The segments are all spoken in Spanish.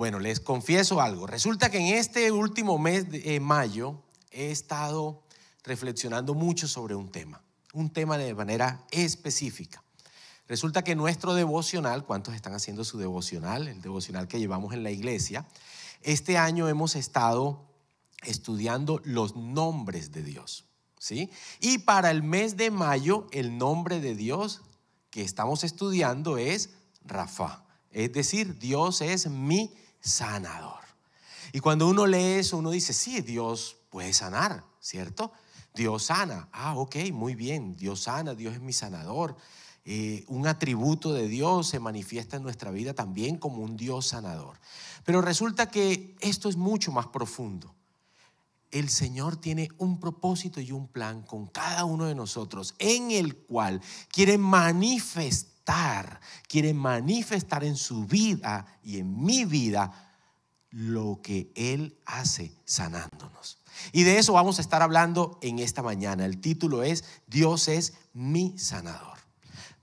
Bueno, les confieso algo. Resulta que en este último mes de eh, mayo he estado reflexionando mucho sobre un tema, un tema de manera específica. Resulta que nuestro devocional, ¿cuántos están haciendo su devocional? El devocional que llevamos en la iglesia. Este año hemos estado estudiando los nombres de Dios, ¿sí? Y para el mes de mayo, el nombre de Dios que estamos estudiando es Rafa. Es decir, Dios es mi sanador. Y cuando uno lee eso, uno dice, sí, Dios puede sanar, ¿cierto? Dios sana. Ah, ok, muy bien, Dios sana, Dios es mi sanador. Eh, un atributo de Dios se manifiesta en nuestra vida también como un Dios sanador. Pero resulta que esto es mucho más profundo. El Señor tiene un propósito y un plan con cada uno de nosotros en el cual quiere manifestar, quiere manifestar en su vida y en mi vida lo que Él hace sanándonos. Y de eso vamos a estar hablando en esta mañana. El título es Dios es mi sanador.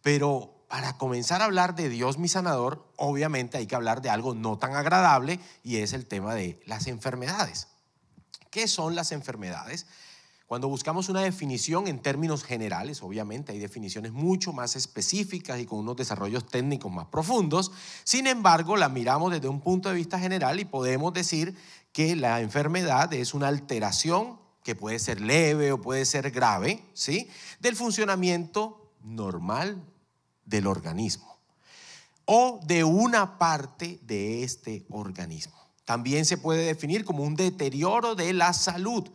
Pero para comenzar a hablar de Dios mi sanador, obviamente hay que hablar de algo no tan agradable y es el tema de las enfermedades. ¿Qué son las enfermedades? Cuando buscamos una definición en términos generales, obviamente hay definiciones mucho más específicas y con unos desarrollos técnicos más profundos, sin embargo la miramos desde un punto de vista general y podemos decir que la enfermedad es una alteración que puede ser leve o puede ser grave, ¿sí? Del funcionamiento normal del organismo o de una parte de este organismo. También se puede definir como un deterioro de la salud.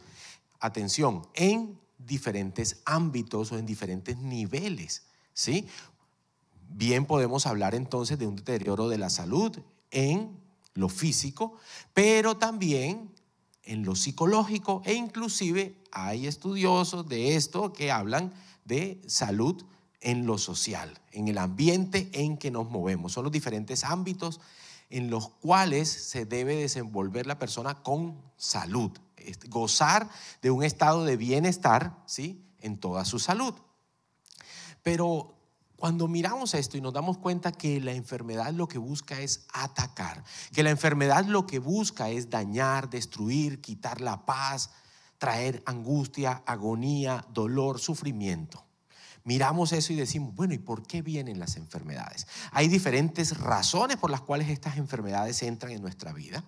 Atención, en diferentes ámbitos o en diferentes niveles, ¿sí? Bien podemos hablar entonces de un deterioro de la salud en lo físico, pero también en lo psicológico e inclusive hay estudiosos de esto que hablan de salud en lo social, en el ambiente en que nos movemos. Son los diferentes ámbitos en los cuales se debe desenvolver la persona con salud, gozar de un estado de bienestar, ¿sí? En toda su salud. Pero cuando miramos esto y nos damos cuenta que la enfermedad lo que busca es atacar, que la enfermedad lo que busca es dañar, destruir, quitar la paz, traer angustia, agonía, dolor, sufrimiento miramos eso y decimos, bueno, ¿y por qué vienen las enfermedades? Hay diferentes razones por las cuales estas enfermedades entran en nuestra vida.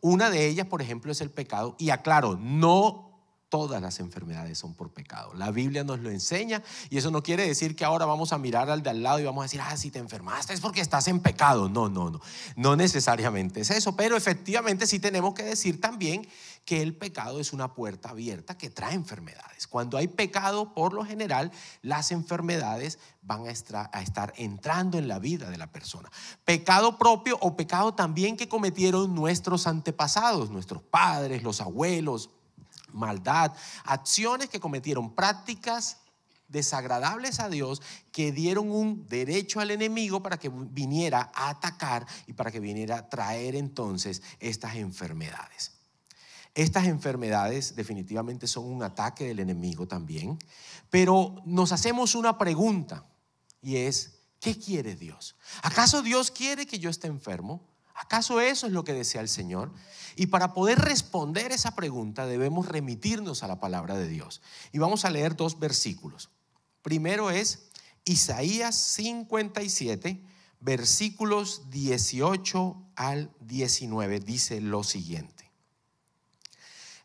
Una de ellas, por ejemplo, es el pecado. Y aclaro, no todas las enfermedades son por pecado. La Biblia nos lo enseña y eso no quiere decir que ahora vamos a mirar al de al lado y vamos a decir, ah, si te enfermaste es porque estás en pecado. No, no, no. No necesariamente es eso, pero efectivamente sí tenemos que decir también que el pecado es una puerta abierta que trae enfermedades. Cuando hay pecado, por lo general, las enfermedades van a estar entrando en la vida de la persona. Pecado propio o pecado también que cometieron nuestros antepasados, nuestros padres, los abuelos, maldad, acciones que cometieron, prácticas desagradables a Dios que dieron un derecho al enemigo para que viniera a atacar y para que viniera a traer entonces estas enfermedades. Estas enfermedades definitivamente son un ataque del enemigo también, pero nos hacemos una pregunta y es, ¿qué quiere Dios? ¿Acaso Dios quiere que yo esté enfermo? ¿Acaso eso es lo que desea el Señor? Y para poder responder esa pregunta debemos remitirnos a la palabra de Dios. Y vamos a leer dos versículos. Primero es Isaías 57, versículos 18 al 19. Dice lo siguiente.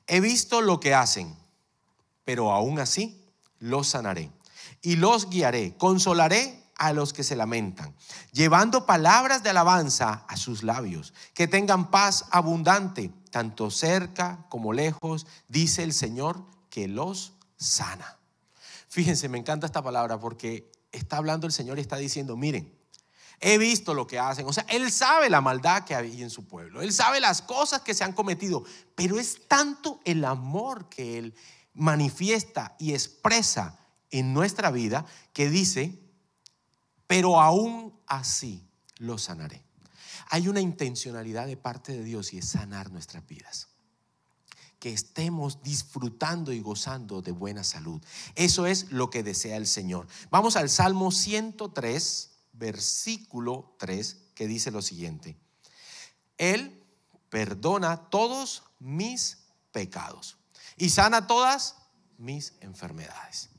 He visto lo que hacen, pero aún así los sanaré y los guiaré, consolaré a los que se lamentan, llevando palabras de alabanza a sus labios, que tengan paz abundante, tanto cerca como lejos, dice el Señor, que los sana. Fíjense, me encanta esta palabra porque está hablando el Señor y está diciendo, miren, he visto lo que hacen. O sea, Él sabe la maldad que hay en su pueblo, Él sabe las cosas que se han cometido, pero es tanto el amor que Él manifiesta y expresa en nuestra vida que dice, pero aún así lo sanaré. Hay una intencionalidad de parte de Dios y es sanar nuestras vidas. Que estemos disfrutando y gozando de buena salud. Eso es lo que desea el Señor. Vamos al Salmo 103, versículo 3, que dice lo siguiente. Él perdona todos mis pecados y sana todas mis enfermedades.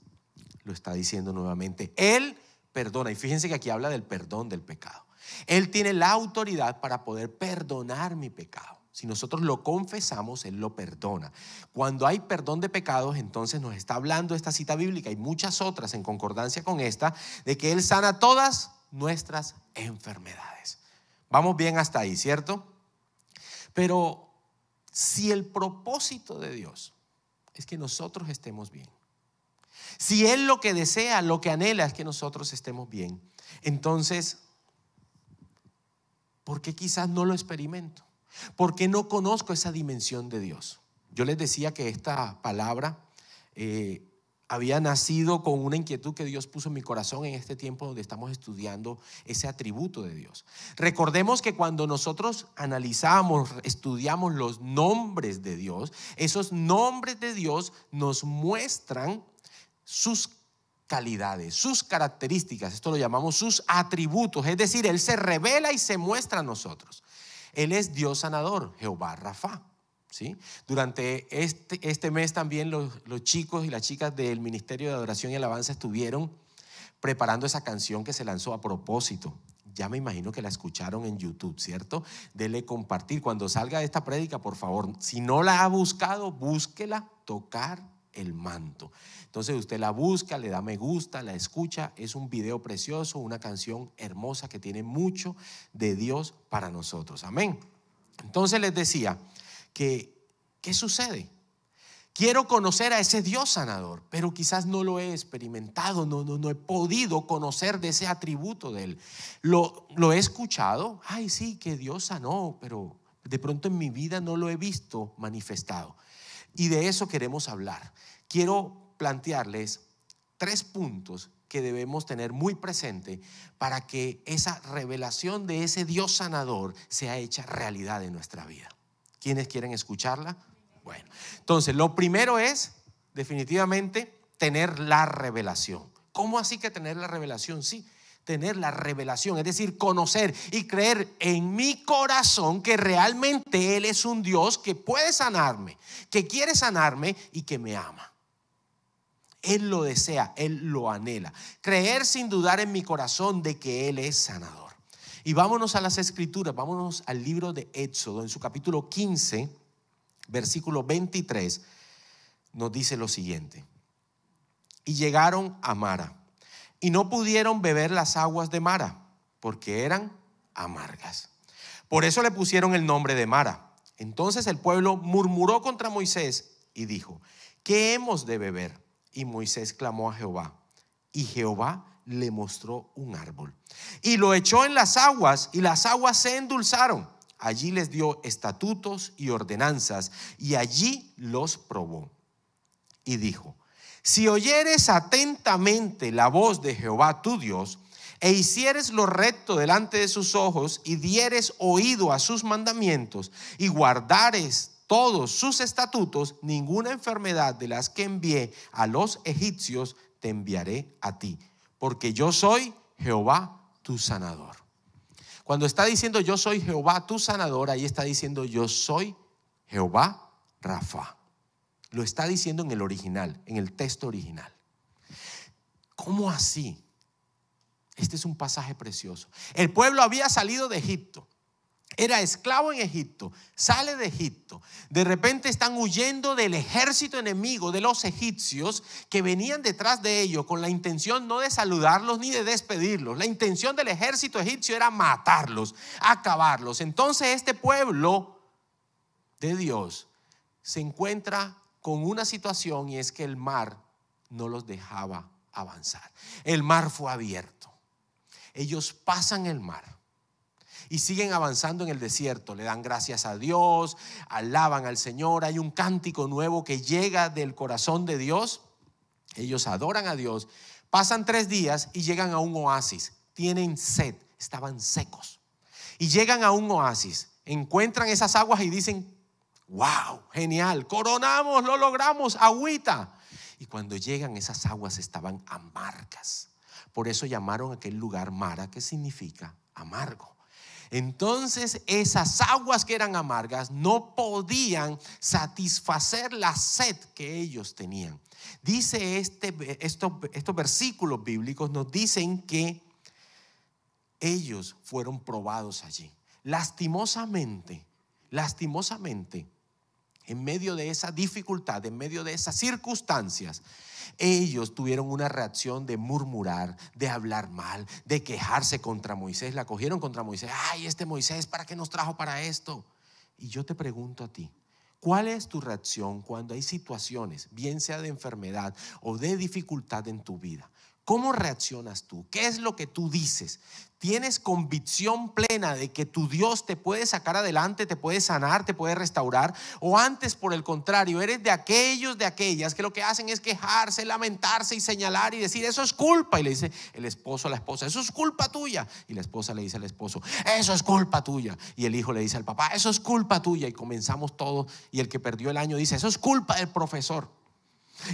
Lo está diciendo nuevamente. Él perdona. Y fíjense que aquí habla del perdón del pecado. Él tiene la autoridad para poder perdonar mi pecado. Si nosotros lo confesamos, Él lo perdona. Cuando hay perdón de pecados, entonces nos está hablando esta cita bíblica y muchas otras en concordancia con esta, de que Él sana todas nuestras enfermedades. Vamos bien hasta ahí, ¿cierto? Pero si el propósito de Dios es que nosotros estemos bien, si Él lo que desea, lo que anhela es que nosotros estemos bien, entonces, ¿por qué quizás no lo experimento? porque no conozco esa dimensión de Dios. Yo les decía que esta palabra eh, había nacido con una inquietud que Dios puso en mi corazón en este tiempo donde estamos estudiando ese atributo de Dios. Recordemos que cuando nosotros analizamos, estudiamos los nombres de Dios, esos nombres de Dios nos muestran sus calidades, sus características, esto lo llamamos sus atributos, es decir, Él se revela y se muestra a nosotros. Él es Dios sanador, Jehová Rafa. ¿sí? Durante este, este mes también los, chicos y las chicas del Ministerio de Adoración y Alabanza estuvieron preparando esa canción que se lanzó a propósito. Ya me imagino que la escucharon en YouTube, ¿cierto? Dele compartir. Cuando salga esta prédica, por favor, si no la ha buscado, búsquela, tocar el manto. Entonces usted la busca, le da me gusta, la escucha. Es un video precioso, una canción hermosa que tiene mucho de Dios para nosotros. Amén. Entonces les decía que, ¿qué sucede? Quiero conocer a ese Dios sanador, pero quizás no lo he experimentado, no, no, no he podido conocer de ese atributo de Él. Lo, lo he escuchado, ay sí, que Dios sanó, pero de pronto en mi vida no lo he visto manifestado. Y de eso queremos hablar. Quiero plantearles tres puntos que debemos tener muy presente para que esa revelación de ese Dios sanador sea hecha realidad en nuestra vida. ¿Quiénes quieren escucharla? Bueno, entonces lo primero es definitivamente tener la revelación. ¿Cómo así que tener la revelación? Sí, tener la revelación, es decir, conocer y creer en mi corazón que realmente Él es un Dios que puede sanarme, que quiere sanarme y que me ama. Él lo desea, Él lo anhela. Creer sin dudar en mi corazón de que Él es sanador. Y vámonos a las escrituras, vámonos al libro de Éxodo, en su capítulo 15, versículo 23, nos dice lo siguiente. Y llegaron a Mara, y no pudieron beber las aguas de Mara, porque eran amargas. Por eso le pusieron el nombre de Mara. Entonces el pueblo murmuró contra Moisés y dijo, ¿qué hemos de beber? Y Moisés clamó a Jehová. Y Jehová le mostró un árbol. Y lo echó en las aguas y las aguas se endulzaron. Allí les dio estatutos y ordenanzas y allí los probó. Y dijo, si oyeres atentamente la voz de Jehová tu Dios, e hicieres lo recto delante de sus ojos, y dieres oído a sus mandamientos, y guardares todos sus estatutos, ninguna enfermedad de las que envié a los egipcios te enviaré a ti, porque yo soy Jehová tu sanador. Cuando está diciendo yo soy Jehová tu sanador, ahí está diciendo yo soy Jehová Rafa. Lo está diciendo en el original, en el texto original. ¿Cómo así? Este es un pasaje precioso. El pueblo había salido de Egipto era esclavo en Egipto, sale de Egipto, de repente están huyendo del ejército enemigo de los egipcios que venían detrás de ellos con la intención no de saludarlos ni de despedirlos. La intención del ejército egipcio era matarlos, acabarlos. Entonces este pueblo de Dios se encuentra con una situación y es que el mar no los dejaba avanzar. El mar fue abierto. Ellos pasan el mar y siguen avanzando en el desierto. Le dan gracias a Dios, alaban al Señor. Hay un cántico nuevo que llega del corazón de Dios. Ellos adoran a Dios. Pasan tres días y llegan a un oasis. Tienen sed, estaban secos. Y llegan a un oasis, encuentran esas aguas y dicen, wow, genial, coronamos, lo logramos, agüita. Y cuando llegan esas aguas estaban amargas. Por eso llamaron aquel lugar Mara, que significa amargo. Entonces esas aguas que eran amargas no podían satisfacer la sed que ellos tenían. Dice este, estos, estos versículos bíblicos nos dicen que ellos fueron probados allí. Lastimosamente, lastimosamente, en medio de esa dificultad, en medio de esas circunstancias, ellos tuvieron una reacción de murmurar, de hablar mal, de quejarse contra Moisés. La cogieron contra Moisés. Ay, este Moisés, ¿para qué nos trajo para esto? Y yo te pregunto a ti, ¿cuál es tu reacción cuando hay situaciones, bien sea de enfermedad o de dificultad en tu vida? ¿Cómo reaccionas tú? ¿Qué es lo que tú dices? ¿Tienes convicción plena de que tu Dios te puede sacar adelante, te puede sanar, te puede restaurar? ¿O antes, por el contrario, eres de aquellos, de aquellas que lo que hacen es quejarse, lamentarse y señalar y decir, eso es culpa? Y le dice el esposo a la esposa, eso es culpa tuya. Y la esposa le dice al esposo, eso es culpa tuya. Y el hijo le dice al papá, eso es culpa tuya. Y comenzamos todos. Y el que perdió el año dice, eso es culpa del profesor.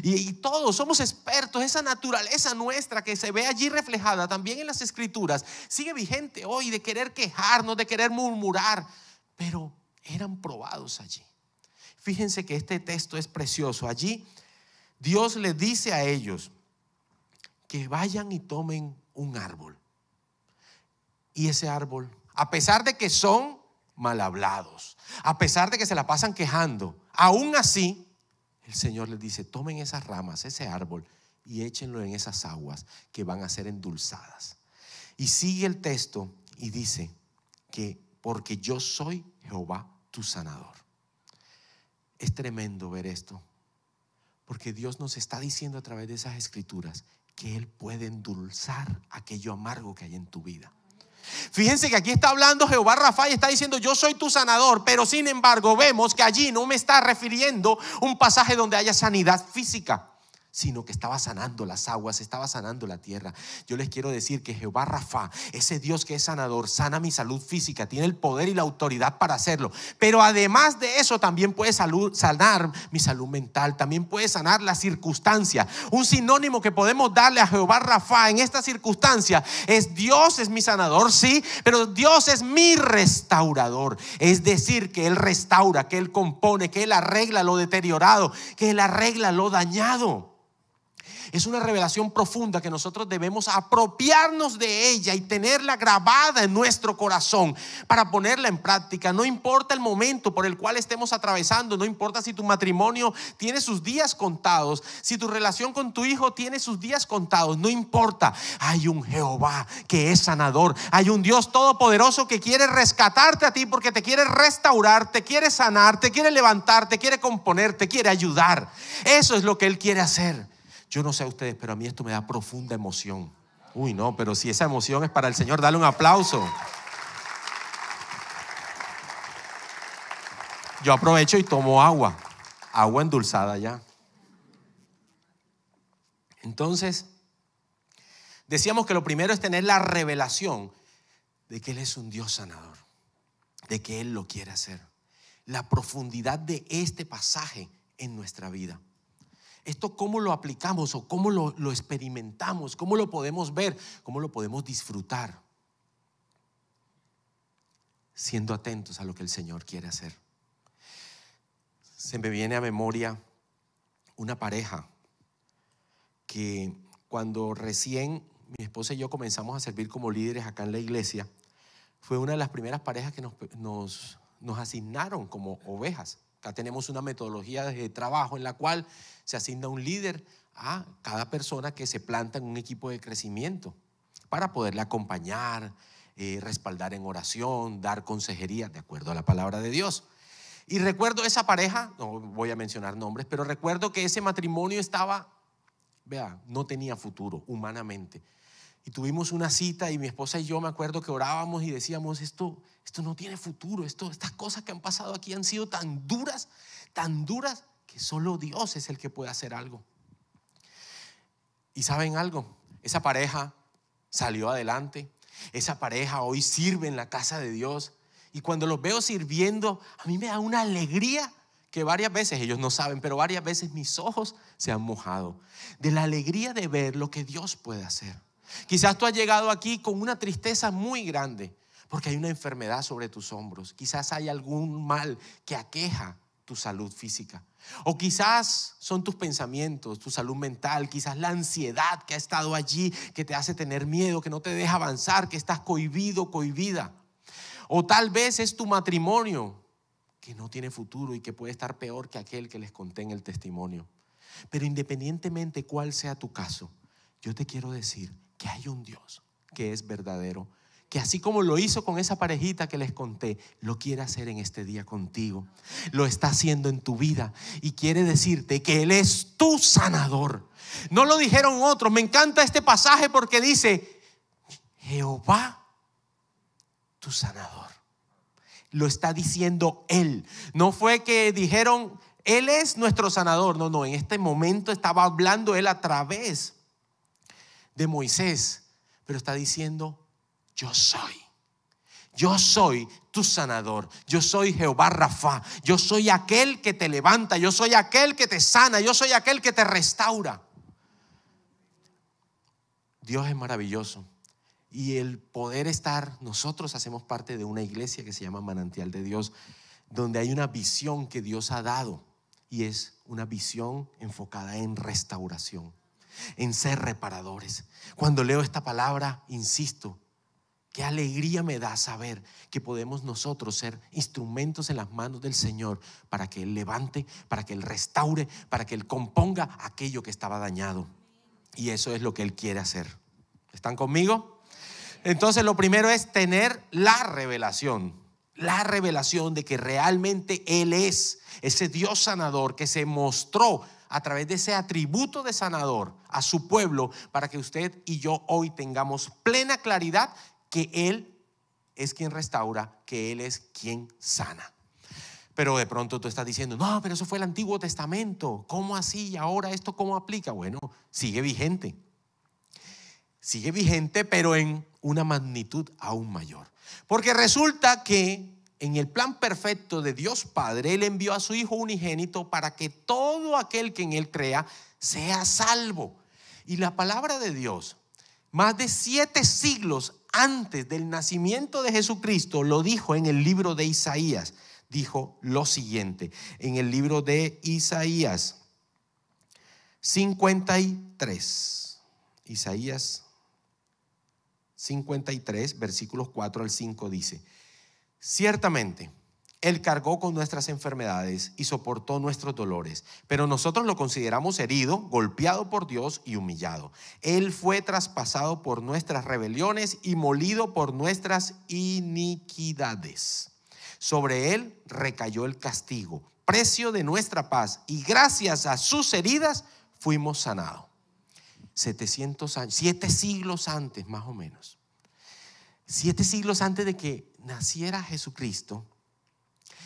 Y, todos somos expertos, esa naturaleza nuestra que se ve allí reflejada también en las escrituras, sigue vigente hoy de querer quejarnos, de querer murmurar, pero eran probados allí. Fíjense que este texto es precioso. Allí Dios les dice a ellos que vayan y tomen un árbol. Y ese árbol, a pesar de que son mal hablados, a pesar de que se la pasan quejando, aún así el Señor les dice, tomen esas ramas, ese árbol, y échenlo en esas aguas que van a ser endulzadas. Y sigue el texto y dice que porque yo soy Jehová tu sanador. Es tremendo ver esto, porque Dios nos está diciendo a través de esas escrituras que Él puede endulzar aquello amargo que hay en tu vida. Fíjense que aquí está hablando Jehová Rafa y está diciendo yo soy tu sanador, pero sin embargo vemos que allí no me está refiriendo un pasaje donde haya sanidad física sino que estaba sanando las aguas, estaba sanando la tierra. Yo les quiero decir que Jehová Rafa, ese Dios que es sanador, sana mi salud física, tiene el poder y la autoridad para hacerlo. Pero además de eso, también puede sanar mi salud mental, también puede sanar la circunstancia. Un sinónimo que podemos darle a Jehová Rafa en esta circunstancia es Dios es mi sanador, sí, pero Dios es mi restaurador. Es decir, que Él restaura, que Él compone, que Él arregla lo deteriorado, que Él arregla lo dañado. Es una revelación profunda que nosotros debemos apropiarnos de ella y tenerla grabada en nuestro corazón para ponerla en práctica. No importa el momento por el cual estemos atravesando, no importa si tu matrimonio tiene sus días contados, si tu relación con tu hijo tiene sus días contados, no importa. Hay un Jehová que es sanador, hay un Dios todopoderoso que quiere rescatarte a ti porque te quiere restaurar, te quiere sanar, te quiere levantar, te quiere componer, te quiere ayudar. Eso es lo que Él quiere hacer. Yo no sé a ustedes, pero a mí esto me da profunda emoción. Uy, no, pero si esa emoción es para el Señor, dale un aplauso. Yo aprovecho y tomo agua, agua endulzada ya. Entonces, decíamos que lo primero es tener la revelación de que Él es un Dios sanador, de que Él lo quiere hacer. La profundidad de este pasaje en nuestra vida. ¿Esto cómo lo aplicamos o cómo lo, experimentamos? ¿Cómo lo podemos ver? ¿Cómo lo podemos disfrutar? Siendo atentos a lo que el Señor quiere hacer. Se me viene a memoria una pareja que cuando recién mi esposa y yo comenzamos a servir como líderes acá en la iglesia, fue una de las primeras parejas que nos, nos asignaron como ovejas. Acá tenemos una metodología de trabajo en la cual se asigna un líder a cada persona que se planta en un equipo de crecimiento para poderle acompañar, eh, respaldar en oración, dar consejería de acuerdo a la palabra de Dios. Y recuerdo esa pareja, no voy a mencionar nombres, pero recuerdo que ese matrimonio estaba, vea, no tenía futuro humanamente. Y tuvimos una cita y mi esposa y yo me acuerdo que orábamos y decíamos, esto, esto no tiene futuro, esto, estas cosas que han pasado aquí han sido tan duras, tan duras, que solo Dios es el que puede hacer algo. Y saben algo, esa pareja salió adelante, esa pareja hoy sirve en la casa de Dios. Y cuando los veo sirviendo, a mí me da una alegría que varias veces, ellos no saben, pero varias veces mis ojos se han mojado de la alegría de ver lo que Dios puede hacer. Quizás tú has llegado aquí con una tristeza muy grande, porque hay una enfermedad sobre tus hombros. Quizás hay algún mal que aqueja tu salud física. O quizás son tus pensamientos, tu salud mental, quizás la ansiedad que ha estado allí, que te hace tener miedo, que no te deja avanzar, que estás cohibido, cohibida. O tal vez es tu matrimonio que no tiene futuro y que puede estar peor que aquel que les conté en el testimonio. Pero independientemente cuál sea tu caso, yo te quiero decir que hay un Dios que es verdadero, que así como lo hizo con esa parejita que les conté, lo quiere hacer en este día contigo. Lo está haciendo en tu vida y quiere decirte que Él es tu sanador. No lo dijeron otros. Me encanta este pasaje porque dice, Jehová, tu sanador. Lo está diciendo Él. No fue que dijeron, Él es nuestro sanador. No, no, en este momento estaba hablando Él a través de Moisés, pero está diciendo, yo soy. Yo soy tu sanador. Yo soy Jehová Rafa. Yo soy aquel que te levanta. Yo soy aquel que te sana. Yo soy aquel que te restaura. Dios es maravilloso. Y el poder estar, nosotros hacemos parte de una iglesia que se llama Manantial de Dios, donde hay una visión que Dios ha dado. Y es una visión enfocada en restauración, en ser reparadores. Cuando leo esta palabra, insisto, Qué alegría me da saber que podemos nosotros ser instrumentos en las manos del Señor para que Él levante, para que Él restaure, para que Él componga aquello que estaba dañado. Y eso es lo que Él quiere hacer. ¿Están conmigo? Entonces lo primero es tener la revelación, la revelación de que realmente Él es ese Dios sanador que se mostró a través de ese atributo de sanador a su pueblo para que usted y yo hoy tengamos plena claridad que Él es quien restaura, que Él es quien sana. Pero de pronto tú estás diciendo, no, pero eso fue el Antiguo Testamento. ¿Cómo así? ¿Y ahora esto cómo aplica? Bueno, sigue vigente. Sigue vigente, pero en una magnitud aún mayor. Porque resulta que en el plan perfecto de Dios Padre, Él envió a su Hijo unigénito para que todo aquel que en Él crea sea salvo. Y la palabra de Dios, más de siete siglos antes del nacimiento de Jesucristo, lo dijo en el libro de Isaías. Dijo lo siguiente, en el libro de Isaías 53. Isaías 53, versículos 4 al 5 dice, ciertamente, él cargó con nuestras enfermedades y soportó nuestros dolores, pero nosotros lo consideramos herido, golpeado por Dios y humillado. Él fue traspasado por nuestras rebeliones y molido por nuestras iniquidades. Sobre él recayó el castigo, precio de nuestra paz, y gracias a sus heridas fuimos sanados. 700 años, siete siglos antes más o menos. Siete siglos antes de que naciera Jesucristo,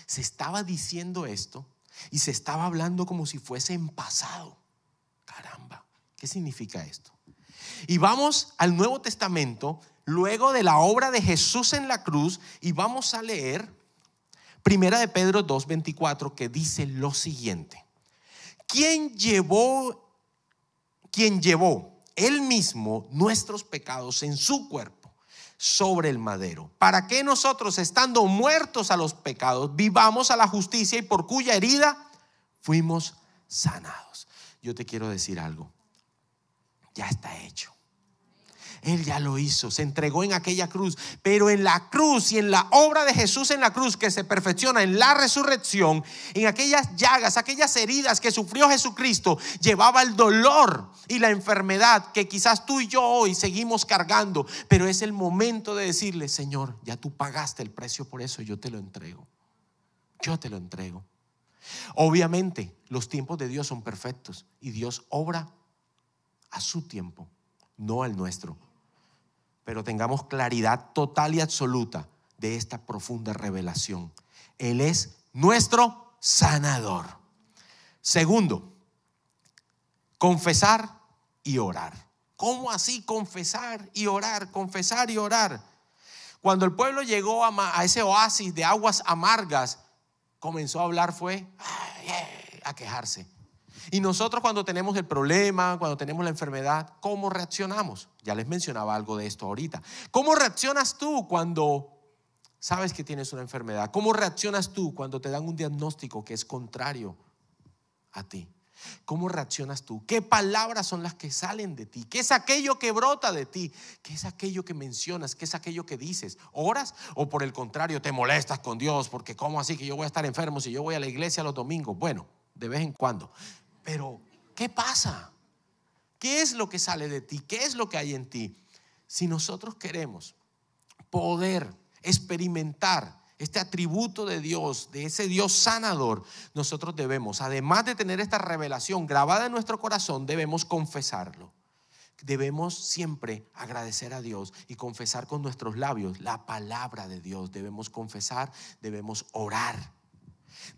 se estaba diciendo esto y se estaba hablando como si fuese en pasado. Caramba, ¿qué significa esto? Y vamos al Nuevo Testamento, luego de la obra de Jesús en la cruz, y vamos a leer Primera de Pedro 2:24 que dice lo siguiente: ¿Quién llevó quien llevó él mismo nuestros pecados en su cuerpo? Sobre el madero, para que nosotros, estando muertos a los pecados, vivamos a la justicia y por cuya herida fuimos sanados. Yo te quiero decir algo, ya está hecho. Él ya lo hizo, se entregó en aquella cruz, pero en la cruz y en la obra de Jesús en la cruz que se perfecciona en la resurrección, en aquellas llagas, aquellas heridas que sufrió Jesucristo, llevaba el dolor y la enfermedad que quizás tú y yo hoy seguimos cargando, pero es el momento de decirle, Señor, ya tú pagaste el precio por eso, yo te lo entrego. Yo te lo entrego. Obviamente, los tiempos de Dios son perfectos y Dios obra a su tiempo, no al nuestro pero tengamos claridad total y absoluta de esta profunda revelación. Él es nuestro sanador. Segundo, confesar y orar. ¿Cómo así confesar y orar? Confesar y orar. Cuando el pueblo llegó a, ese oasis de aguas amargas, comenzó a hablar fue a quejarse. Y nosotros cuando tenemos el problema, cuando tenemos la enfermedad, ¿cómo reaccionamos? Ya les mencionaba algo de esto ahorita. ¿Cómo reaccionas tú cuando sabes que tienes una enfermedad. ¿Cómo reaccionas tú cuando te dan un diagnóstico que es contrario a ti? ¿Cómo reaccionas tú? ¿Qué palabras son las que salen de ti? ¿Qué es aquello que brota de ti? ¿Qué es aquello que mencionas? ¿Qué es aquello que dices? ¿Oras o por el contrario te molestas con Dios? Porque ¿cómo así que yo voy a estar enfermo si yo voy a la iglesia los domingos? Bueno, de vez en cuando. Pero, ¿qué pasa? ¿Qué es lo que sale de ti? ¿Qué es lo que hay en ti? Si nosotros queremos poder experimentar este atributo de Dios, de ese Dios sanador, nosotros debemos, además de tener esta revelación grabada en nuestro corazón, debemos confesarlo. Debemos siempre agradecer a Dios y confesar con nuestros labios la palabra de Dios. Debemos confesar, debemos orar.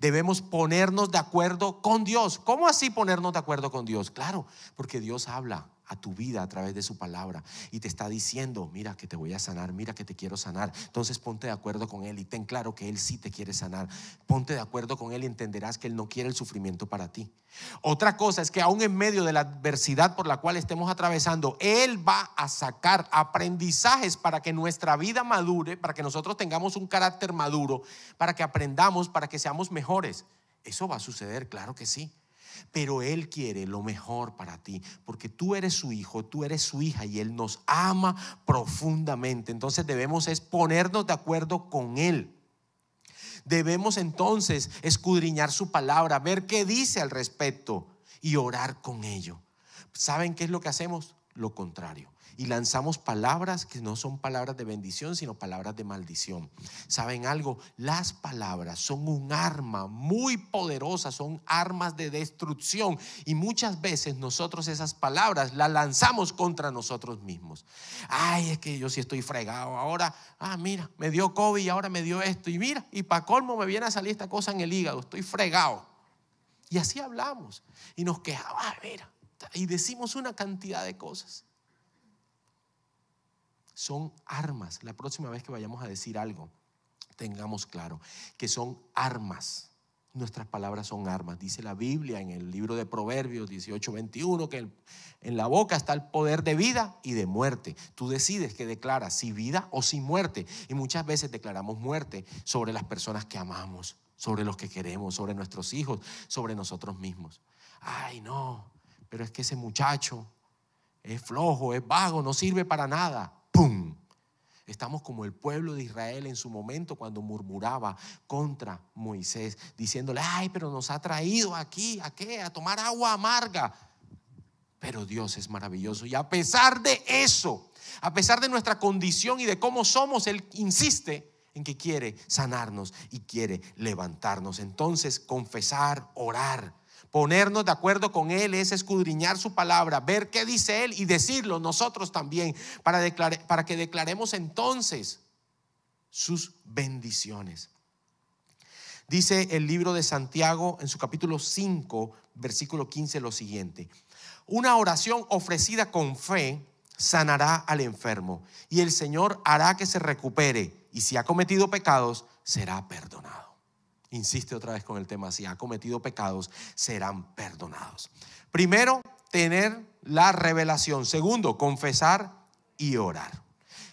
Debemos ponernos de acuerdo con Dios. ¿Cómo así ponernos de acuerdo con Dios? Claro, porque Dios habla a tu vida a través de su palabra y te está diciendo, mira que te voy a sanar, mira que te quiero sanar. Entonces ponte de acuerdo con Él y ten claro que Él sí te quiere sanar. Ponte de acuerdo con Él y entenderás que Él no quiere el sufrimiento para ti. Otra cosa es que aún en medio de la adversidad por la cual estemos atravesando, Él va a sacar aprendizajes para que nuestra vida madure, para que nosotros tengamos un carácter maduro, para que aprendamos, para que seamos mejores. Eso va a suceder, claro que sí. Pero Él quiere lo mejor para ti, porque tú eres su hijo, tú eres su hija y Él nos ama profundamente. Entonces debemos es ponernos de acuerdo con Él. Debemos entonces escudriñar su palabra, ver qué dice al respecto y orar con ello. ¿Saben qué es lo que hacemos? Lo contrario y lanzamos palabras que no son palabras de bendición, sino palabras de maldición. ¿Saben algo? Las palabras son un arma muy poderosa, son armas de destrucción y muchas veces nosotros esas palabras las lanzamos contra nosotros mismos. Ay, es que yo sí estoy fregado. Ahora, ah, mira, me dio COVID y ahora me dio esto. Y mira, y para colmo me viene a salir esta cosa en el hígado, estoy fregado. Y así hablamos y nos quejamos, ah, mira, y decimos una cantidad de cosas son armas. La próxima vez que vayamos a decir algo, tengamos claro que son armas. Nuestras palabras son armas. Dice la Biblia en el libro de Proverbios 18, 21 que en la boca está el poder de vida y de muerte. Tú decides que declaras, si vida o si muerte. Y muchas veces declaramos muerte sobre las personas que amamos, sobre los que queremos, sobre nuestros hijos, sobre nosotros mismos. Ay, no, pero es que ese muchacho es flojo, es vago, no sirve para nada. Estamos como el pueblo de Israel en su momento cuando murmuraba contra Moisés, diciéndole, ay, pero nos ha traído aquí, ¿a qué? A tomar agua amarga. Pero Dios es maravilloso y a pesar de eso, a pesar de nuestra condición y de cómo somos, Él insiste en que quiere sanarnos y quiere levantarnos. Entonces, confesar, orar Ponernos de acuerdo con Él es escudriñar su palabra, ver qué dice Él y decirlo nosotros también, para, para que declaremos entonces sus bendiciones. Dice el libro de Santiago en su capítulo 5, versículo 15 lo siguiente. Una oración ofrecida con fe sanará al enfermo y el Señor hará que se recupere y si ha cometido pecados será perdonado. Insiste otra vez con el tema, si ha cometido pecados, serán perdonados. Primero, tener la revelación. Segundo, confesar y orar.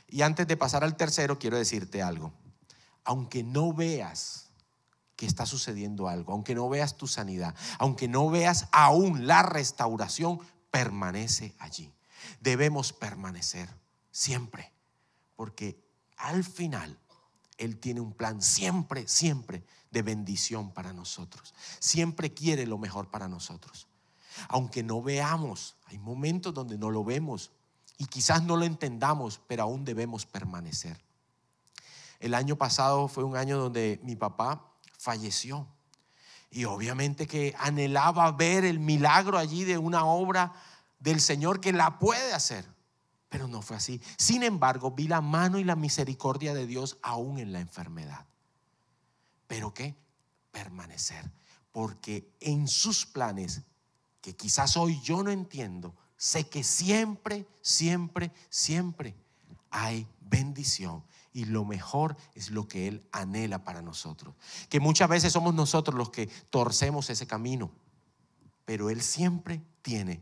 Y antes de pasar al tercero, quiero decirte algo. Aunque no veas que está sucediendo algo, aunque no veas tu sanidad, aunque no veas aún la restauración, permanece allí. Debemos permanecer siempre, porque al final Él tiene un plan siempre, siempre de bendición para nosotros. Siempre quiere lo mejor para nosotros. Aunque no veamos, hay momentos donde no lo vemos y quizás no lo entendamos, pero aún debemos permanecer. El año pasado fue un año donde mi papá falleció y obviamente que anhelaba ver el milagro allí de una obra del Señor que la puede hacer, pero no fue así. Sin embargo, vi la mano y la misericordia de Dios aún en la enfermedad. Pero ¿qué? Permanecer. Porque en sus planes, que quizás hoy yo no entiendo, sé que siempre, siempre, siempre hay bendición. Y lo mejor es lo que Él anhela para nosotros. Que muchas veces somos nosotros los que torcemos ese camino. Pero Él siempre tiene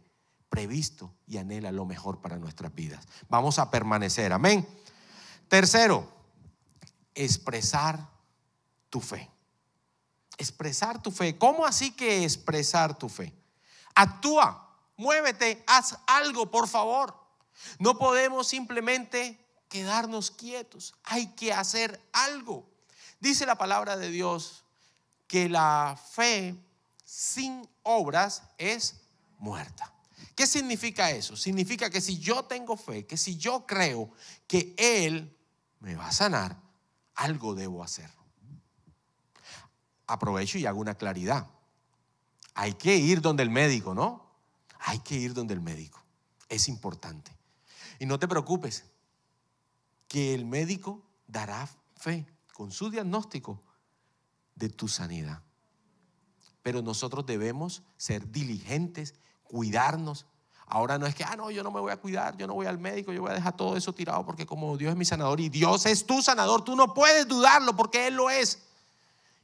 previsto y anhela lo mejor para nuestras vidas. Vamos a permanecer. Amén. Tercero, expresar tu fe. Expresar tu fe. ¿Cómo así que expresar tu fe? Actúa, muévete, haz algo, por favor. No podemos simplemente quedarnos quietos. Hay que hacer algo. Dice la palabra de Dios que la fe sin obras es muerta. ¿Qué significa eso? Significa que si yo tengo fe, que si yo creo que Él me va a sanar, algo debo hacer. Aprovecho y hago una claridad. Hay que ir donde el médico, ¿no? Hay que ir donde el médico. Es importante. Y no te preocupes, que el médico dará fe con su diagnóstico de tu sanidad. Pero nosotros debemos ser diligentes, cuidarnos. Ahora no es que, ah, no, yo no me voy a cuidar, yo no voy al médico, yo voy a dejar todo eso tirado porque como Dios es mi sanador y Dios es tu sanador, tú no puedes dudarlo porque Él lo es.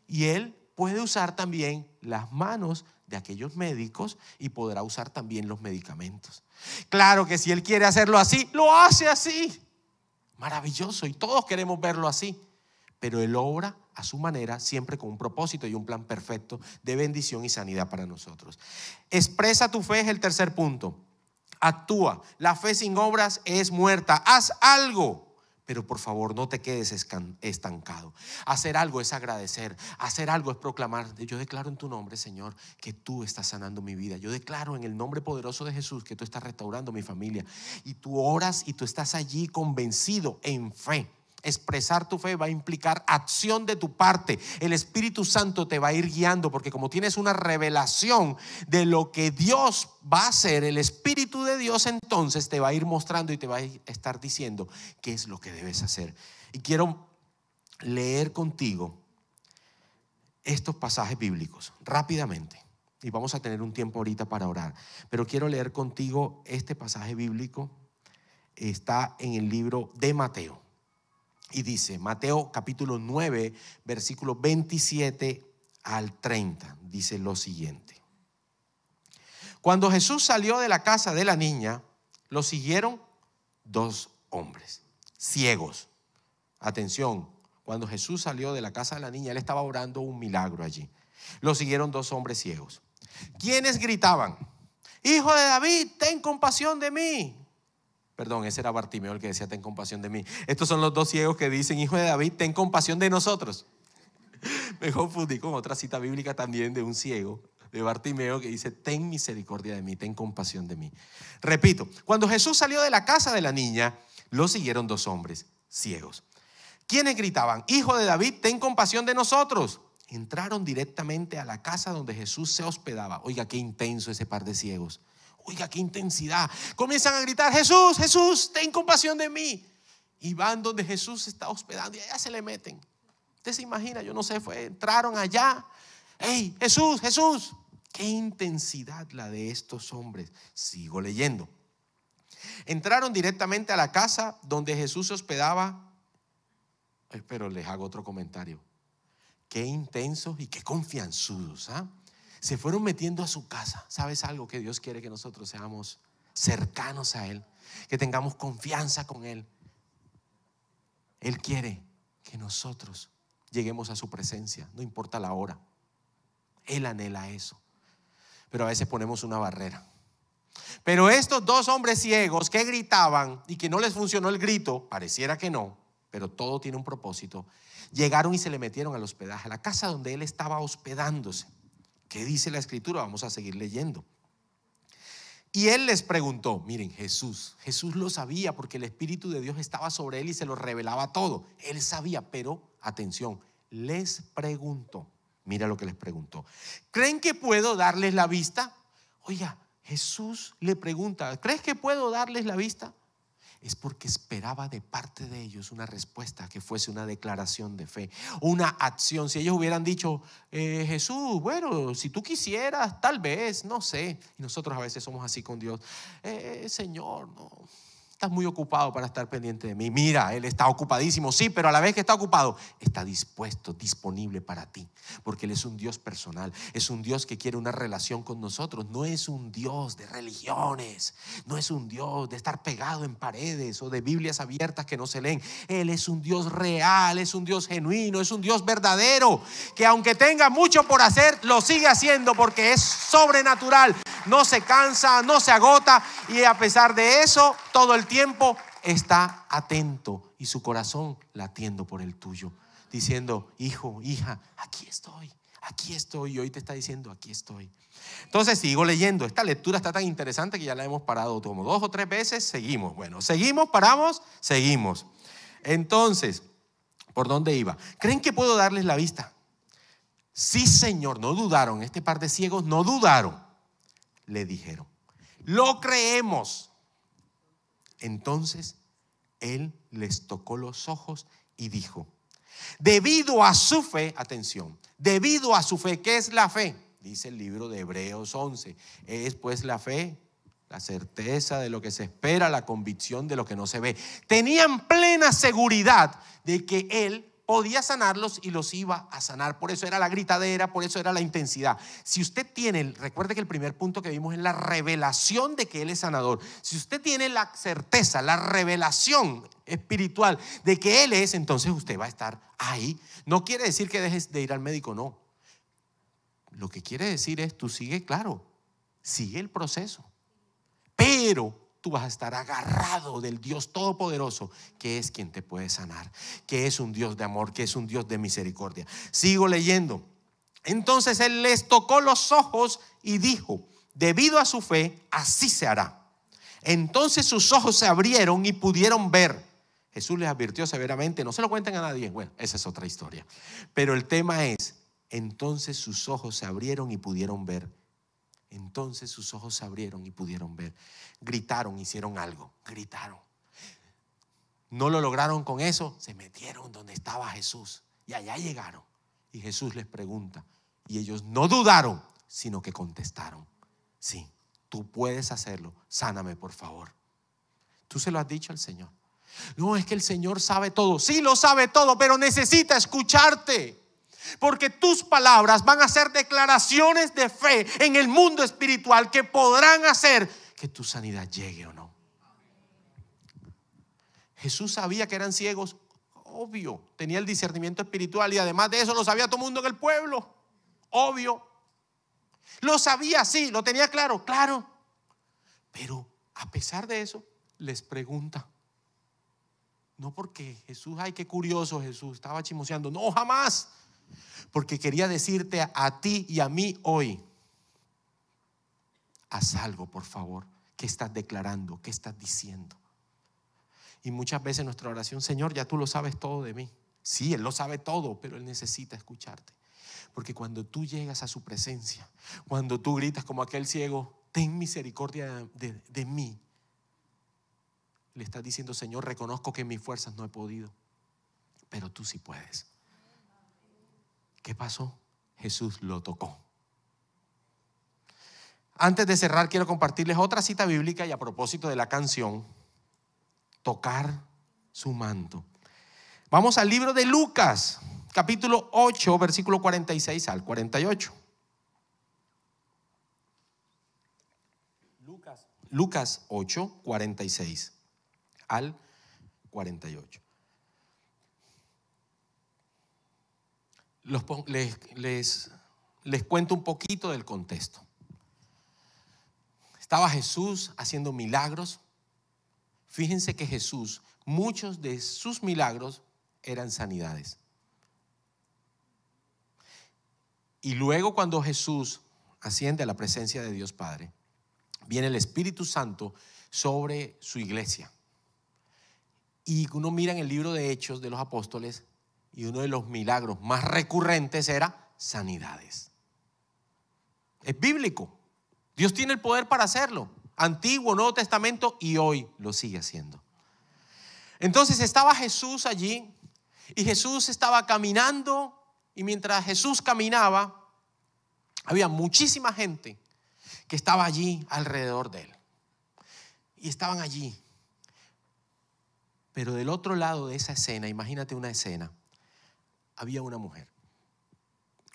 Y Él puede usar también las manos de aquellos médicos y podrá usar también los medicamentos. Claro que si Él quiere hacerlo así, lo hace así. Maravilloso y todos queremos verlo así. Pero Él obra a su manera, siempre con un propósito y un plan perfecto de bendición y sanidad para nosotros. Expresa tu fe es el tercer punto. Actúa. La fe sin obras es muerta. Haz algo. Pero por favor no te quedes estancado. Hacer algo es agradecer. Hacer algo es proclamar. Yo declaro en tu nombre, Señor, que tú estás sanando mi vida. Yo declaro en el nombre poderoso de Jesús que tú estás restaurando mi familia. Y tú oras y tú estás allí convencido en fe expresar tu fe va a implicar acción de tu parte. El Espíritu Santo te va a ir guiando porque como tienes una revelación de lo que Dios va a hacer, el Espíritu de Dios entonces te va a ir mostrando y te va a estar diciendo qué es lo que debes hacer. Y quiero leer contigo estos pasajes bíblicos rápidamente. Y vamos a tener un tiempo ahorita para orar. Pero quiero leer contigo este pasaje bíblico. Está en el libro de Mateo. Y dice, Mateo capítulo 9, versículo 27 al 30, dice lo siguiente. Cuando Jesús salió de la casa de la niña, lo siguieron dos hombres, ciegos. Atención, cuando Jesús salió de la casa de la niña, él estaba orando un milagro allí. Lo siguieron dos hombres ciegos. ¿Quiénes gritaban? Hijo de David, ten compasión de mí. Perdón, ese era Bartimeo el que decía, ten compasión de mí. Estos son los dos ciegos que dicen, hijo de David, ten compasión de nosotros. Me confundí con otra cita bíblica también de un ciego, de Bartimeo, que dice, ten misericordia de mí, ten compasión de mí. Repito, cuando Jesús salió de la casa de la niña, lo siguieron dos hombres ciegos. ¿Quiénes gritaban, hijo de David, ten compasión de nosotros? Entraron directamente a la casa donde Jesús se hospedaba. Oiga, qué intenso ese par de ciegos. Oiga, qué intensidad. Comienzan a gritar, Jesús, Jesús, ten compasión de mí. Y van donde Jesús está hospedando y allá se le meten. Usted se imagina, yo no sé, fue, entraron allá. Hey, Jesús, Jesús. Qué intensidad la de estos hombres. Sigo leyendo. Entraron directamente a la casa donde Jesús se hospedaba. Pero les hago otro comentario. Qué intensos y qué confianzudos. ¿ah? Se fueron metiendo a su casa. ¿Sabes algo que Dios quiere que nosotros seamos cercanos a Él? Que tengamos confianza con Él. Él quiere que nosotros lleguemos a su presencia, no importa la hora. Él anhela eso. Pero a veces ponemos una barrera. Pero estos dos hombres ciegos que gritaban y que no les funcionó el grito, pareciera que no, pero todo tiene un propósito, llegaron y se le metieron al hospedaje, a la casa donde él estaba hospedándose. ¿Qué dice la escritura? Vamos a seguir leyendo. Y él les preguntó, miren, Jesús, Jesús lo sabía porque el Espíritu de Dios estaba sobre él y se lo revelaba todo. Él sabía, pero atención, les preguntó, mira lo que les preguntó. ¿Creen que puedo darles la vista? Oiga, Jesús le pregunta, ¿crees que puedo darles la vista? Es porque esperaba de parte de ellos una respuesta que fuese una declaración de fe, una acción. Si ellos hubieran dicho, eh, Jesús, bueno, si tú quisieras, tal vez, no sé. Y nosotros a veces somos así con Dios. Eh, Señor, no. Estás muy ocupado para estar pendiente de mí. Mira, Él está ocupadísimo, sí, pero a la vez que está ocupado, está dispuesto, disponible para ti. Porque Él es un Dios personal. Es un Dios que quiere una relación con nosotros. No es un Dios de religiones. No es un Dios de estar pegado en paredes o de Biblias abiertas que no se leen. Él es un Dios real, es un Dios genuino, es un Dios verdadero. Que aunque tenga mucho por hacer, lo sigue haciendo porque es sobrenatural. No se cansa, no se agota. Y a pesar de eso, todo tiempo está atento y su corazón latiendo por el tuyo, diciendo, hijo, hija, aquí estoy, aquí estoy. Y hoy te está diciendo, aquí estoy. Entonces sigo leyendo. Esta lectura está tan interesante que ya la hemos parado como dos o tres veces. Seguimos. Bueno, seguimos, paramos, seguimos. Entonces, ¿por dónde iba? ¿Creen que puedo darles la vista? Sí, Señor, no dudaron. Este par de ciegos no dudaron. Le dijeron, lo creemos. Entonces él les tocó los ojos y dijo, debido a su fe, atención, debido a su fe, ¿qué es la fe? Dice el libro de Hebreos 11, es pues la fe, la certeza de lo que se espera, la convicción de lo que no se ve. Tenían plena seguridad de que él podía sanarlos y los iba a sanar. Por eso era la gritadera, por eso era la intensidad. Si usted tiene, recuerde que el primer punto que vimos es la revelación de que Él es sanador. Si usted tiene la certeza, la revelación espiritual de que Él es, entonces usted va a estar ahí. No quiere decir que dejes de ir al médico, no. Lo que quiere decir es, tú sigue, claro, sigue el proceso. Pero tú vas a estar agarrado del Dios Todopoderoso, que es quien te puede sanar, que es un Dios de amor, que es un Dios de misericordia. Sigo leyendo. Entonces Él les tocó los ojos y dijo, debido a su fe, así se hará. Entonces sus ojos se abrieron y pudieron ver. Jesús les advirtió severamente, no se lo cuenten a nadie. Bueno, esa es otra historia. Pero el tema es, entonces sus ojos se abrieron y pudieron ver. Entonces sus ojos se abrieron y pudieron ver. Gritaron, hicieron algo, gritaron. No lo lograron con eso, se metieron donde estaba Jesús y allá llegaron. Y Jesús les pregunta y ellos no dudaron, sino que contestaron, sí, tú puedes hacerlo, sáname por favor. Tú se lo has dicho al Señor. No, es que el Señor sabe todo, sí lo sabe todo, pero necesita escucharte. Porque tus palabras van a ser declaraciones de fe en el mundo espiritual que podrán hacer que tu sanidad llegue o no. Jesús sabía que eran ciegos, obvio, tenía el discernimiento espiritual y además de eso lo sabía todo el mundo en el pueblo, obvio. Lo sabía, sí, lo tenía claro, claro. Pero a pesar de eso, les pregunta. No porque Jesús, ay, qué curioso Jesús, estaba chimoseando. No, jamás. Porque quería decirte a, ti y a mí hoy, haz algo, por favor. ¿Qué estás declarando? ¿Qué estás diciendo? Y muchas veces nuestra oración, Señor, ya tú lo sabes todo de mí. Sí, Él lo sabe todo, pero Él necesita escucharte. Porque cuando tú llegas a su presencia, cuando tú gritas como aquel ciego, ten misericordia de, de mí, le estás diciendo, Señor, reconozco que en mis fuerzas no he podido, pero tú sí puedes. ¿Qué pasó? Jesús lo tocó. Antes de cerrar, quiero compartirles otra cita bíblica y a propósito de la canción, tocar su manto. Vamos al libro de Lucas, capítulo 8, versículo 46 al 48. Lucas, Lucas 8, 46 al 48. Les, les, cuento un poquito del contexto. Estaba Jesús haciendo milagros. Fíjense que Jesús, muchos de sus milagros eran sanidades. Y luego cuando Jesús asciende a la presencia de Dios Padre, viene el Espíritu Santo sobre su iglesia. Y uno mira en el libro de Hechos de los Apóstoles, y uno de los milagros más recurrentes era sanidades. Es bíblico. Dios tiene el poder para hacerlo. Antiguo, Nuevo Testamento y hoy lo sigue haciendo. Entonces estaba Jesús allí y Jesús estaba caminando y mientras Jesús caminaba había muchísima gente que estaba allí alrededor de él. Y estaban allí Pero del otro lado de esa escena, imagínate una escena, había una mujer.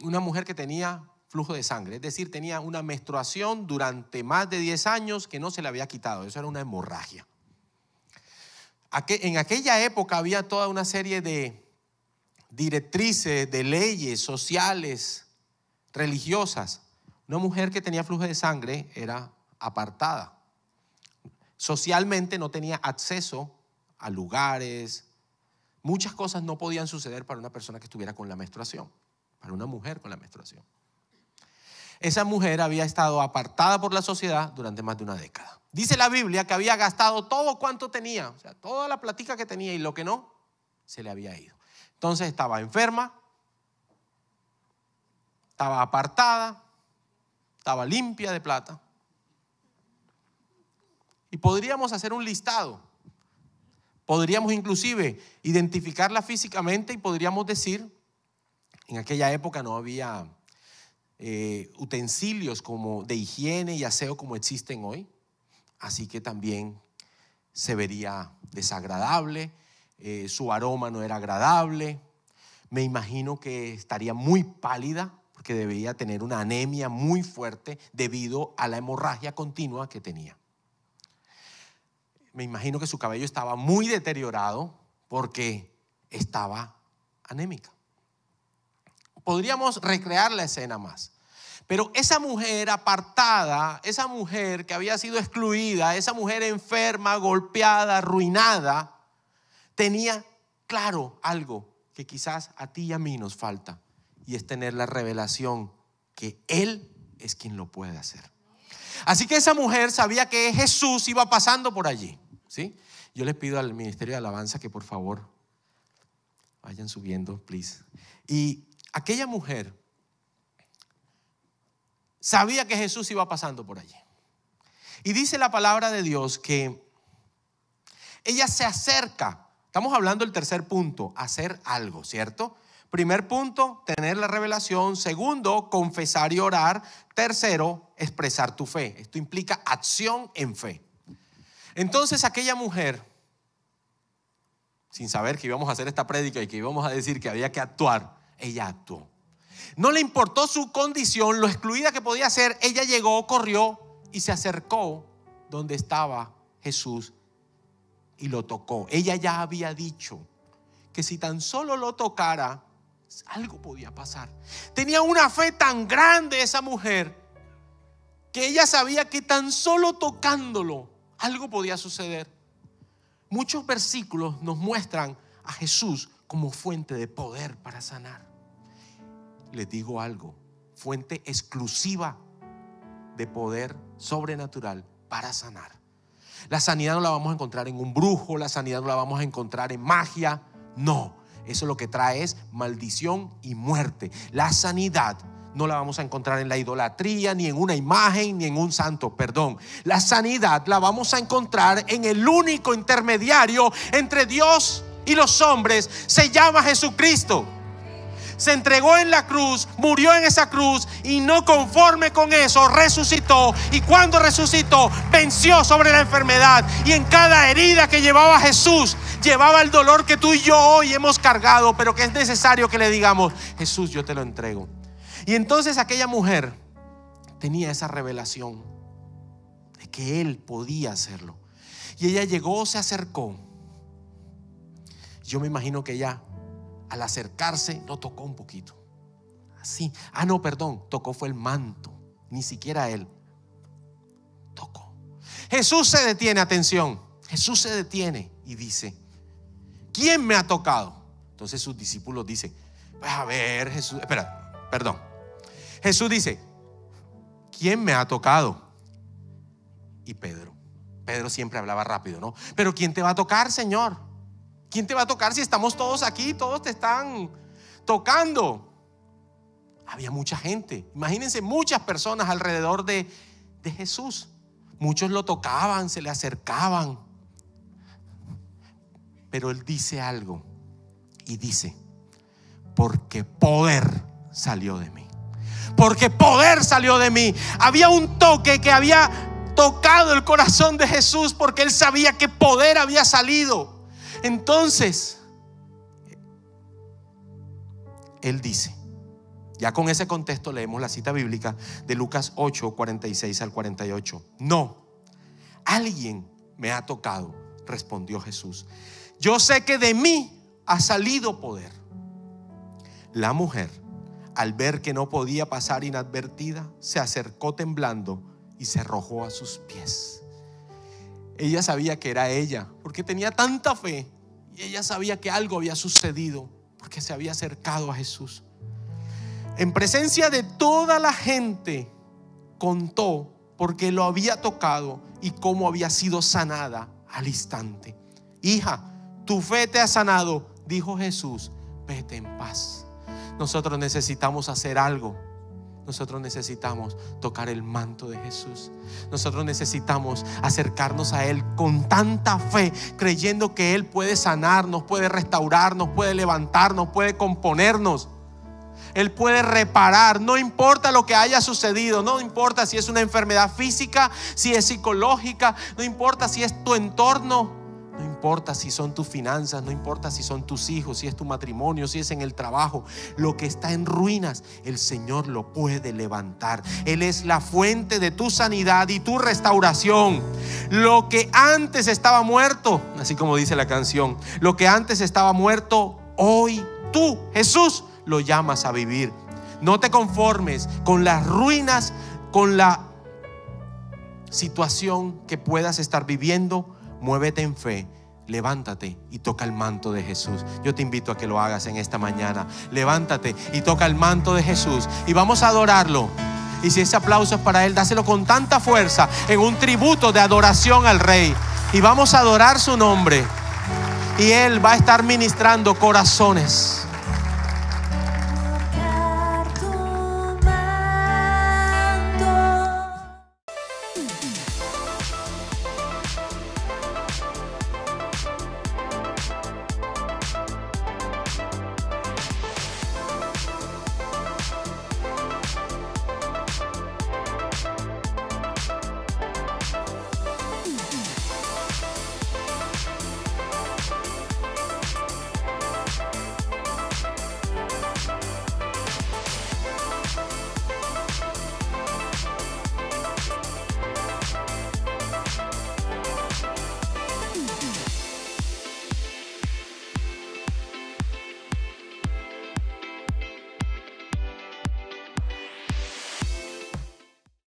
Una mujer que tenía flujo de sangre, es decir, tenía una menstruación durante más de 10 años que no se le había quitado, eso era una hemorragia. En aquella época había toda una serie de directrices, de leyes sociales, religiosas. Una mujer que tenía flujo de sangre era apartada. Socialmente no tenía acceso a lugares. Muchas cosas no podían suceder para una persona que estuviera con la menstruación, para una mujer con la menstruación. Esa mujer había estado apartada por la sociedad durante más de una década. Dice la Biblia que había gastado todo cuanto tenía, o sea, toda la platica que tenía y lo que no, se le había ido. Entonces estaba enferma, estaba apartada, estaba limpia de plata. Y podríamos hacer un listado. Podríamos inclusive identificarla físicamente y podríamos decir, en aquella época no había eh, utensilios como de higiene y aseo como existen hoy así que también se vería desagradable, eh, su aroma no era agradable, me imagino que estaría muy pálida porque debía tener una anemia muy fuerte debido a la hemorragia continua que tenía. Me imagino que su cabello estaba muy deteriorado porque estaba anémica. Podríamos recrear la escena más. Pero esa mujer apartada, esa mujer que había sido excluida, esa mujer enferma, golpeada, arruinada, tenía claro algo que quizás a ti y a mí nos falta, y es tener la revelación que Él es quien lo puede hacer. Así que esa mujer sabía que Jesús iba pasando por allí. ¿Sí? Yo les pido al Ministerio de Alabanza que por favor vayan subiendo, please. Y aquella mujer sabía que Jesús iba pasando por allí. Y dice la palabra de Dios que ella se acerca. Estamos hablando del tercer punto, hacer algo, ¿cierto? Primer punto, tener la revelación. Segundo, confesar y orar. Tercero, expresar tu fe. Esto implica acción en fe. Entonces aquella mujer, sin saber que íbamos a hacer esta prédica y que íbamos a decir que había que actuar, ella actuó. No le importó su condición, lo excluida que podía ser. Ella llegó, corrió y se acercó donde estaba Jesús y lo tocó. Ella ya había dicho que si tan solo lo tocara, algo podía pasar. Tenía una fe tan grande esa mujer que ella sabía que tan solo tocándolo, algo podía suceder. Muchos versículos nos muestran a Jesús como fuente de poder para sanar les digo algo, fuente exclusiva de poder sobrenatural para sanar. La sanidad no la vamos a encontrar en un brujo, la sanidad no la vamos a encontrar en magia, no. Eso lo que trae es maldición y muerte. La sanidad no la vamos a encontrar en la idolatría, ni en una imagen, ni en un santo, perdón. La sanidad la vamos a encontrar en el único intermediario entre Dios y los hombres. Se llama Jesucristo se entregó en la cruz, murió en esa cruz y no conforme con eso, resucitó. Y cuando resucitó, venció sobre la enfermedad. Y en cada herida que llevaba Jesús, llevaba el dolor que tú y yo hoy hemos cargado, pero que es necesario que le digamos, Jesús, yo te lo entrego. Y entonces aquella mujer tenía esa revelación de que él podía hacerlo. Y ella llegó, se acercó. Yo me imagino que ella al acercarse lo tocó un poquito. Así. Ah, no, perdón, tocó fue el manto, ni siquiera él. Tocó. Jesús se detiene, atención. Jesús se detiene y dice, ¿quién me ha tocado? Entonces sus discípulos dicen, pues a ver, Jesús, espera, perdón. Jesús dice, ¿quién me ha tocado? Y Pedro. Pedro siempre hablaba rápido, ¿no? Pero ¿quién te va a tocar, Señor? ¿Quién te va a tocar si estamos todos aquí? Todos te están tocando. Había mucha gente. Imagínense muchas personas alrededor de, de Jesús. Muchos lo tocaban, se le acercaban. Pero él dice algo y dice, porque poder salió de mí. Porque poder salió de mí. Había un toque que había tocado el corazón de Jesús porque él sabía que poder había salido. Entonces, él dice, ya con ese contexto leemos la cita bíblica de Lucas 8, 46 al 48. No, alguien me ha tocado, respondió Jesús. Yo sé que de mí ha salido poder. La mujer, al ver que no podía pasar inadvertida, se acercó temblando y se arrojó a sus pies. Ella sabía que era ella, porque tenía tanta fe. Y ella sabía que algo había sucedido, porque se había acercado a Jesús. En presencia de toda la gente, contó porque lo había tocado y cómo había sido sanada al instante. Hija, tu fe te ha sanado, dijo Jesús, vete en paz. Nosotros necesitamos hacer algo nosotros necesitamos tocar el manto de Jesús. Nosotros necesitamos acercarnos a Él con tanta fe, creyendo que Él puede sanarnos, puede restaurarnos, puede levantarnos, puede componernos. Él puede reparar, no importa lo que haya sucedido, no importa si es una enfermedad física, si es psicológica, no importa si es tu entorno. Importa si son tus finanzas, no importa si son tus hijos, si es tu matrimonio, si es en el trabajo. Lo que está en ruinas, el Señor lo puede levantar. Él es la fuente de tu sanidad y tu restauración. Lo que antes estaba muerto, así como dice la canción, lo que antes estaba muerto, hoy tú, Jesús, lo llamas a vivir. No te conformes con las ruinas, con la situación que puedas estar viviendo muévete en fe, levántate y toca el manto de Jesús. Yo te invito a que lo hagas en esta mañana. Levántate y toca el manto de Jesús y vamos a adorarlo. Y si ese aplauso es para Él, dáselo con tanta fuerza en un tributo de adoración al Rey. Y vamos a adorar su nombre. Y Él va a estar ministrando corazones.